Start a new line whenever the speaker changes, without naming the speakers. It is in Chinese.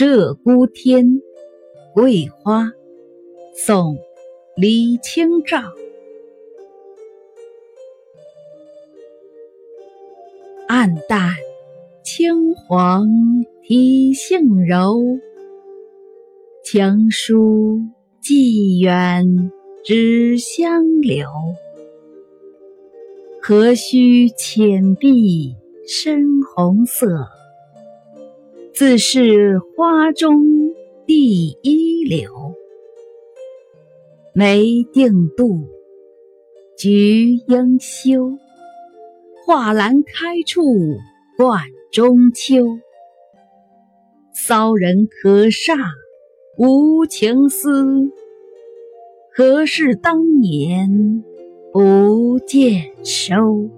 鹧鸪天·桂花，宋·李清照。暗淡青黄体性柔，情书寄远知香留。何须浅碧深红色，自是花中第一流。梅定妒，菊应羞。画栏开处冠中秋，骚人可煞无情思。何事当年不见收？